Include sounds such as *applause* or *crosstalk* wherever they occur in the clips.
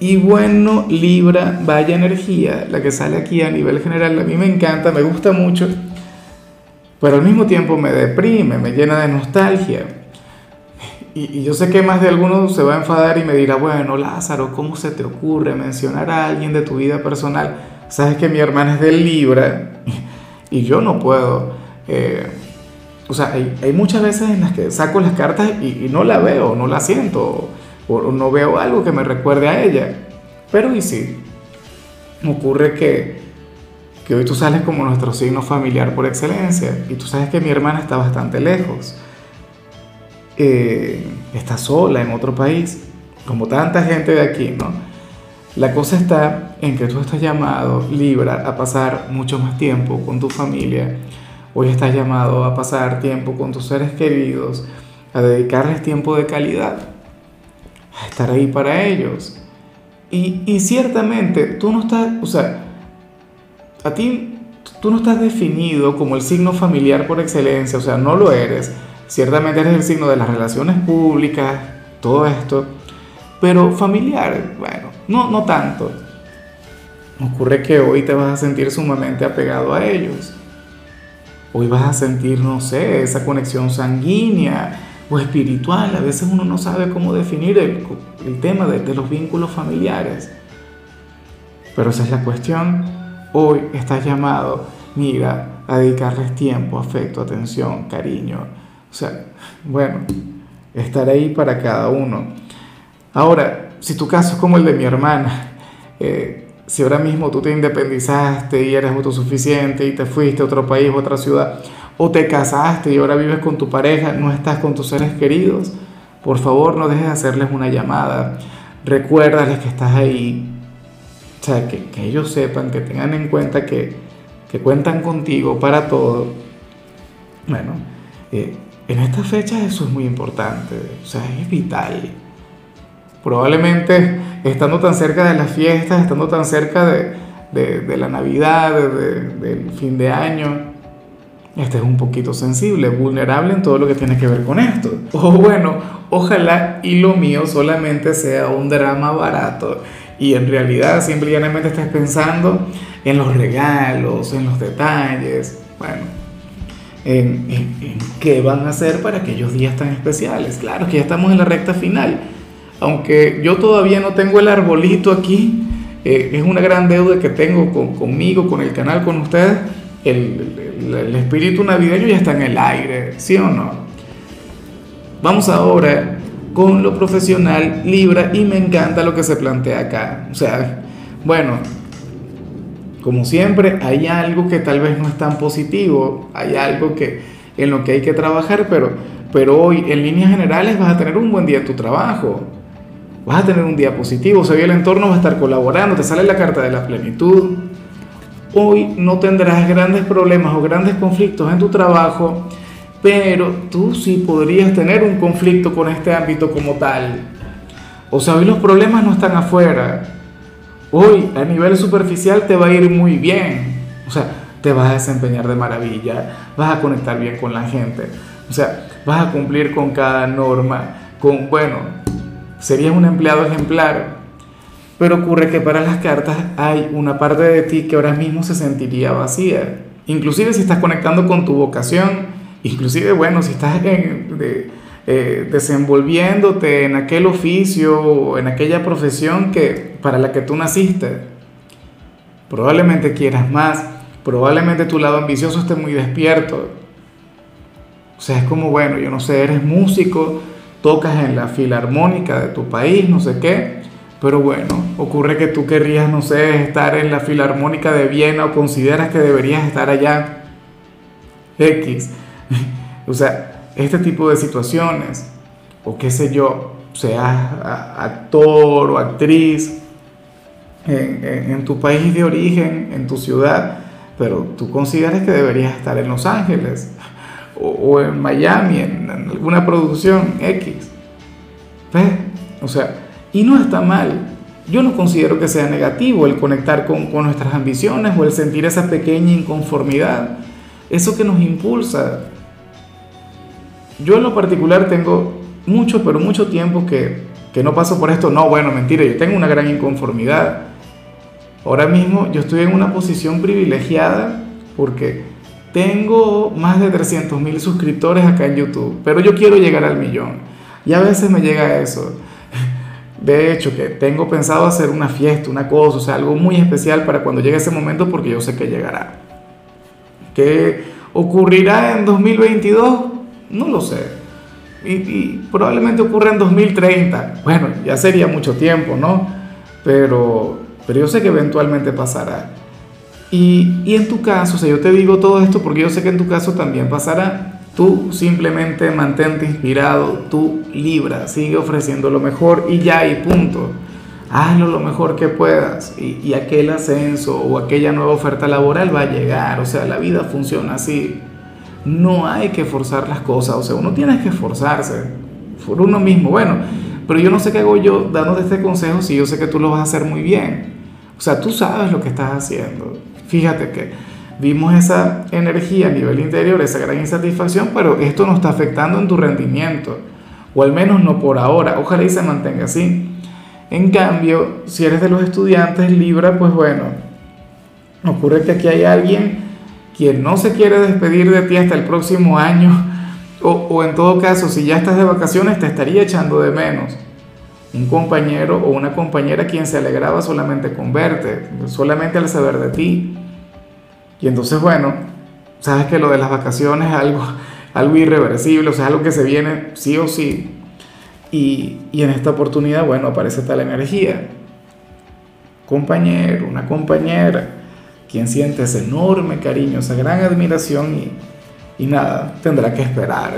Y bueno, Libra, vaya energía, la que sale aquí a nivel general, a mí me encanta, me gusta mucho, pero al mismo tiempo me deprime, me llena de nostalgia. Y, yo sé que más de alguno se va a enfadar y me dirá, bueno, Lázaro, ¿cómo se te ocurre mencionar a alguien de tu vida personal? Sabes que mi hermana es de Libra *laughs* y yo no puedo. Eh, o sea, hay, muchas veces en las que saco las cartas y, y no la veo, no la siento o no veo algo que me recuerde a ella. Pero y sí, ocurre que, hoy tú sales como nuestro signo familiar por excelencia y tú sabes que mi hermana está bastante lejos. Eh, está sola en otro país, como tanta gente de aquí, ¿no? La cosa está en que tú estás llamado, Libra, a pasar mucho más tiempo con tu familia. Hoy estás llamado a pasar tiempo con tus seres queridos, a dedicarles tiempo de calidad estar ahí para ellos. Y, y ciertamente tú no estás, o sea, a ti tú no estás definido como el signo familiar por excelencia, o sea, no lo eres. Ciertamente eres el signo de las relaciones públicas, todo esto, pero familiar, bueno, no, no tanto. Ocurre que hoy te vas a sentir sumamente apegado a ellos. Hoy vas a sentir, no sé, esa conexión sanguínea, o espiritual. A veces uno no sabe cómo definir el, tema de, los vínculos familiares. Pero esa es la cuestión. Hoy estás llamado, mira, a dedicarles tiempo, afecto, atención, cariño. O sea, bueno, estar ahí para cada uno. Ahora, si tu caso es como el de mi hermana, eh, si ahora mismo tú te independizaste y eres autosuficiente y te fuiste a otro país, a otra ciudad, o te casaste y ahora vives con tu pareja, no estás con tus seres queridos, por favor no dejes de hacerles una llamada, recuérdales que estás ahí, o sea, que, ellos sepan, que tengan en cuenta que, cuentan contigo para todo. Bueno, eh, en esta fecha eso es muy importante, o sea, es vital. Probablemente estando tan cerca de las fiestas, estando tan cerca de, la Navidad, del fin de año, este es un poquito sensible, vulnerable en todo lo que tiene que ver con esto. O bueno, ojalá y lo mío solamente sea un drama barato y en realidad simplemente estés pensando en los regalos, en los detalles, bueno, en, en, qué van a hacer para aquellos días tan especiales. Claro que ya estamos en la recta final, aunque yo todavía no tengo el arbolito aquí, eh, es una gran deuda que tengo con, conmigo, con el canal, con ustedes el, espíritu navideño ya está en el aire, ¿sí o no? Vamos ahora con lo profesional Libra y me encanta lo que se plantea acá. O sea, bueno, como siempre hay algo que tal vez no es tan positivo, hay algo que en lo que hay que trabajar, pero, pero hoy en líneas generales vas a tener un buen día en tu trabajo. Vas a tener un día positivo, o sea, el entorno va a estar colaborando, te sale la carta de la plenitud, Hoy no tendrás grandes problemas o grandes conflictos en tu trabajo, pero tú sí podrías tener un conflicto con este ámbito como tal. O sea, hoy los problemas no están afuera. Hoy a nivel superficial te va a ir muy bien. O sea, te vas a desempeñar de maravilla, vas a conectar bien con la gente. O sea, vas a cumplir con cada norma, con, bueno, serías un empleado ejemplar, pero ocurre que para las cartas hay una parte de ti que ahora mismo se sentiría vacía. Inclusive si estás conectando con tu vocación, inclusive, bueno, si estás eh, desenvolviéndote en aquel oficio o en aquella profesión que, para la que tú naciste, probablemente quieras más, probablemente tu lado ambicioso esté muy despierto. O sea, es como, bueno, yo no sé, eres músico, tocas en la filarmónica de tu país, no sé qué, pero bueno, ocurre que tú querrías, no sé, estar en la Filarmónica de Viena o consideras que deberías estar allá. X. *laughs* o sea, este tipo de situaciones, o qué sé yo, seas actor o actriz, en, tu país de origen, en tu ciudad, pero tú consideras que deberías estar en Los Ángeles o, en Miami, en, alguna producción X. ¿Ves? O sea, y no está mal. Yo no considero que sea negativo el conectar con, con nuestras ambiciones o el sentir esa pequeña inconformidad, eso que nos impulsa. Yo en lo particular tengo mucho, pero mucho tiempo que, que no paso por esto. No, bueno, mentira, yo tengo una gran inconformidad. Ahora mismo yo estoy en una posición privilegiada porque tengo más de 300 mil suscriptores acá en YouTube, pero yo quiero llegar al millón. Y a veces me llega eso. De hecho, que tengo pensado hacer una fiesta, una cosa, o sea, algo muy especial para cuando llegue ese momento porque yo sé que llegará. ¿Qué ocurrirá en 2022? No lo sé. Y, probablemente ocurra en 2030. Bueno, ya sería mucho tiempo, ¿no? Pero, pero yo sé que eventualmente pasará. Y, y en tu caso, o sea, yo te digo todo esto porque yo sé que en tu caso también pasará. Tú simplemente mantente inspirado, tú libra, sigue ofreciendo lo mejor y ya y punto. Hazlo lo mejor que puedas y, y aquel ascenso o aquella nueva oferta laboral va a llegar. O sea, la vida funciona así. No hay que forzar las cosas, o sea, uno tiene que esforzarse por uno mismo. Bueno, pero yo no sé qué hago yo dándote este consejo si yo sé que tú lo vas a hacer muy bien. O sea, tú sabes lo que estás haciendo. Fíjate que vimos esa energía a nivel interior, esa gran insatisfacción, pero esto no está afectando en tu rendimiento, o al menos no por ahora, ojalá y se mantenga así. En cambio, si eres de los estudiantes Libra, pues bueno, ocurre que aquí hay alguien quien no se quiere despedir de ti hasta el próximo año, o, en todo caso, si ya estás de vacaciones, te estaría echando de menos un compañero o una compañera quien se alegraba solamente con verte, solamente al saber de ti. Y entonces, bueno, sabes que lo de las vacaciones es algo, *laughs* algo irreversible, o sea, algo que se viene sí o sí. Y, y en esta oportunidad, bueno, aparece tal energía. Compañero, una compañera, quien siente ese enorme cariño, esa gran admiración y, y nada, tendrá que esperar.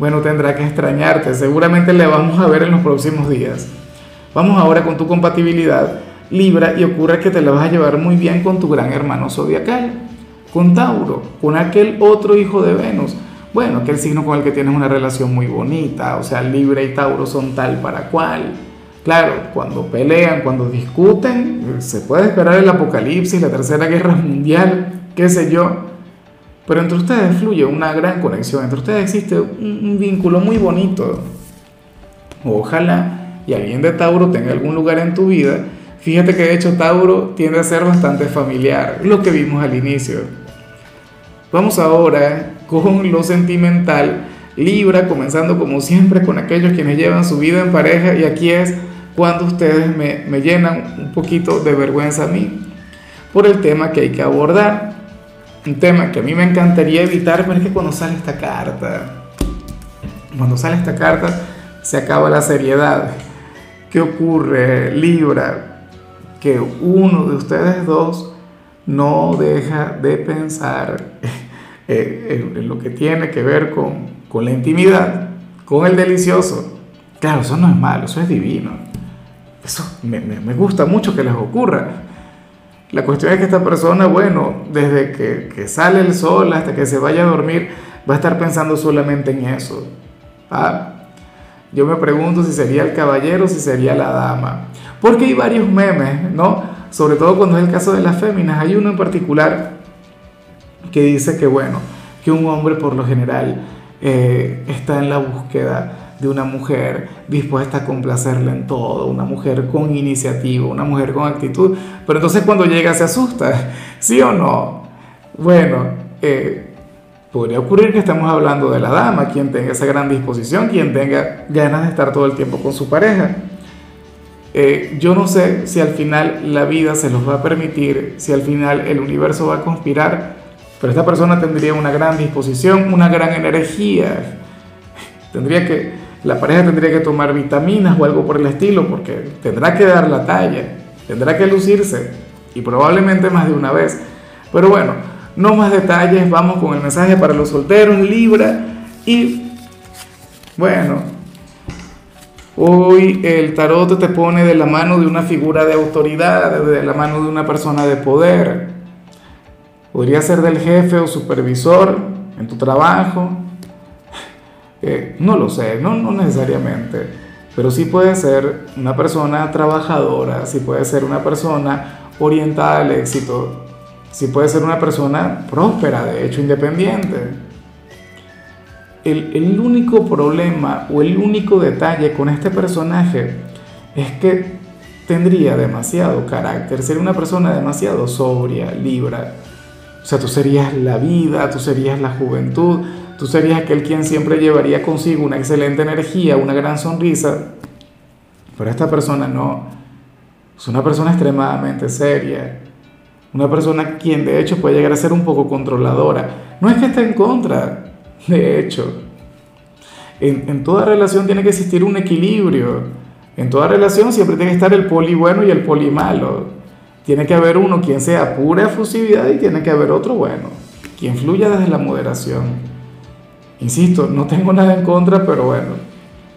Bueno, tendrá que extrañarte, seguramente le vamos a ver en los próximos días. Vamos ahora con tu compatibilidad Libra y ocurre que te la vas a llevar muy bien con tu gran hermano zodiacal, con Tauro, con aquel otro hijo de Venus. Bueno, aquel signo con el que tienes una relación muy bonita, o sea, Libra y Tauro son tal para cual. Claro, cuando pelean, cuando discuten, se puede esperar el apocalipsis, la tercera guerra mundial, qué sé yo. Pero entre ustedes fluye una gran conexión, entre ustedes existe un, un vínculo muy bonito. Ojalá y alguien de Tauro tenga algún lugar en tu vida Fíjate que de hecho Tauro tiende a ser bastante familiar, lo que vimos al inicio. Vamos ahora con lo sentimental. Libra, comenzando como siempre con aquellos quienes llevan su vida en pareja y aquí es cuando ustedes me, me llenan un poquito de vergüenza a mí por el tema que hay que abordar. Un tema que a mí me encantaría evitar, pero es que cuando sale esta carta, cuando sale esta carta, se acaba la seriedad. ¿Qué ocurre, Libra? que uno de ustedes dos no deja de pensar eh, en, lo que tiene que ver con, con la intimidad, con el delicioso. Claro, eso no es malo, eso es divino. Eso me, me, gusta mucho que les ocurra. La cuestión es que esta persona, bueno, desde que, que, sale el sol hasta que se vaya a dormir, va a estar pensando solamente en eso. ¿ah? Yo me pregunto si sería el caballero o si sería la dama. Porque hay varios memes, ¿no? Sobre todo cuando es el caso de las féminas. Hay uno en particular que dice que, bueno, que un hombre por lo general eh, está en la búsqueda de una mujer dispuesta a complacerle en todo, una mujer con iniciativa, una mujer con actitud. Pero entonces cuando llega se asusta, ¿sí o no? Bueno, eh, podría ocurrir que estamos hablando de la dama, quien tenga esa gran disposición, quien tenga ganas de estar todo el tiempo con su pareja. Eh, yo no sé si al final la vida se los va a permitir, si al final el universo va a conspirar, pero esta persona tendría una gran disposición, una gran energía. Tendría que, la pareja tendría que tomar vitaminas o algo por el estilo, porque tendrá que dar la talla, tendrá que lucirse, y probablemente más de una vez. Pero bueno, no más detalles, vamos con el mensaje para los solteros, Libra, y bueno, Hoy el tarot te pone de la mano de una figura de autoridad, de la mano de una persona de poder. Podría ser del jefe o supervisor en tu trabajo. Eh, no lo sé, no, no necesariamente. Pero sí puede ser una persona trabajadora, sí puede ser una persona orientada al éxito, sí puede ser una persona próspera, de hecho, independiente. El, único problema o el único detalle con este personaje es que tendría demasiado carácter, sería una persona demasiado sobria, libra. O sea, tú serías la vida, tú serías la juventud, tú serías aquel quien siempre llevaría consigo una excelente energía, una gran sonrisa. Pero esta persona no. Es una persona extremadamente seria. Una persona quien de hecho puede llegar a ser un poco controladora. No es que esté en contra, de hecho, en, toda relación tiene que existir un equilibrio. En toda relación siempre tiene que estar el poli bueno y el poli malo. Tiene que haber uno quien sea pura efusividad y tiene que haber otro bueno, quien fluya desde la moderación. Insisto, no tengo nada en contra, pero bueno,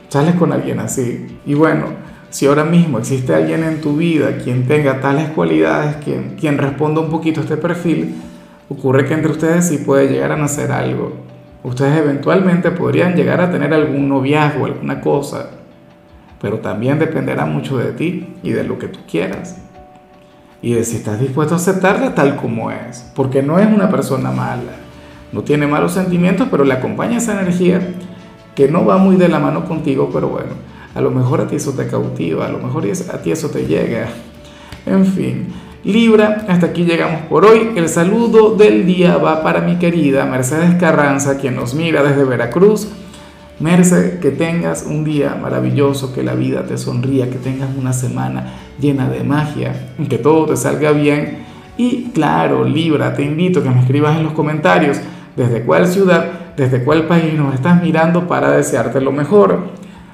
sales con alguien así. Y bueno, si ahora mismo existe alguien en tu vida quien tenga tales cualidades, quien, quien responda un poquito a este perfil, ocurre que entre ustedes sí puede llegar a nacer algo ustedes eventualmente podrían llegar a tener algún noviazgo, alguna cosa, pero también dependerá mucho de ti y de lo que tú quieras. Y de si estás dispuesto a aceptarla tal como es, porque no es una persona mala, no tiene malos sentimientos, pero le acompaña esa energía que no va muy de la mano contigo, pero bueno, a lo mejor a ti eso te cautiva, a lo mejor a ti eso te llega. En fin, Libra, hasta aquí llegamos por hoy. El saludo del día va para mi querida Mercedes Carranza, quien nos mira desde Veracruz. Mercedes, que tengas un día maravilloso, que la vida te sonría, que tengas una semana llena de magia, que todo te salga bien. Y claro, Libra, te invito a que me escribas en los comentarios desde cuál ciudad, desde cuál país nos estás mirando para desearte lo mejor.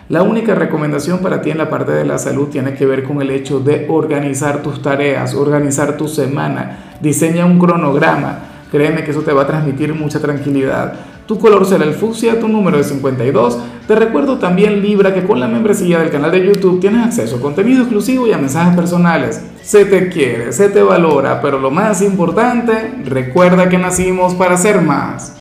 La única recomendación para ti en la parte de la salud tiene que ver con el hecho de organizar tus tareas, organizar tu semana, diseña un cronograma. Créeme que eso te va a transmitir mucha tranquilidad. Tu color será el fucsia, tu número es 52. Te recuerdo también, Libra, que con la membresía del canal de YouTube tienes acceso a contenido exclusivo y a mensajes personales. Se te quiere, se te valora, pero lo más importante, recuerda que nacimos para ser más.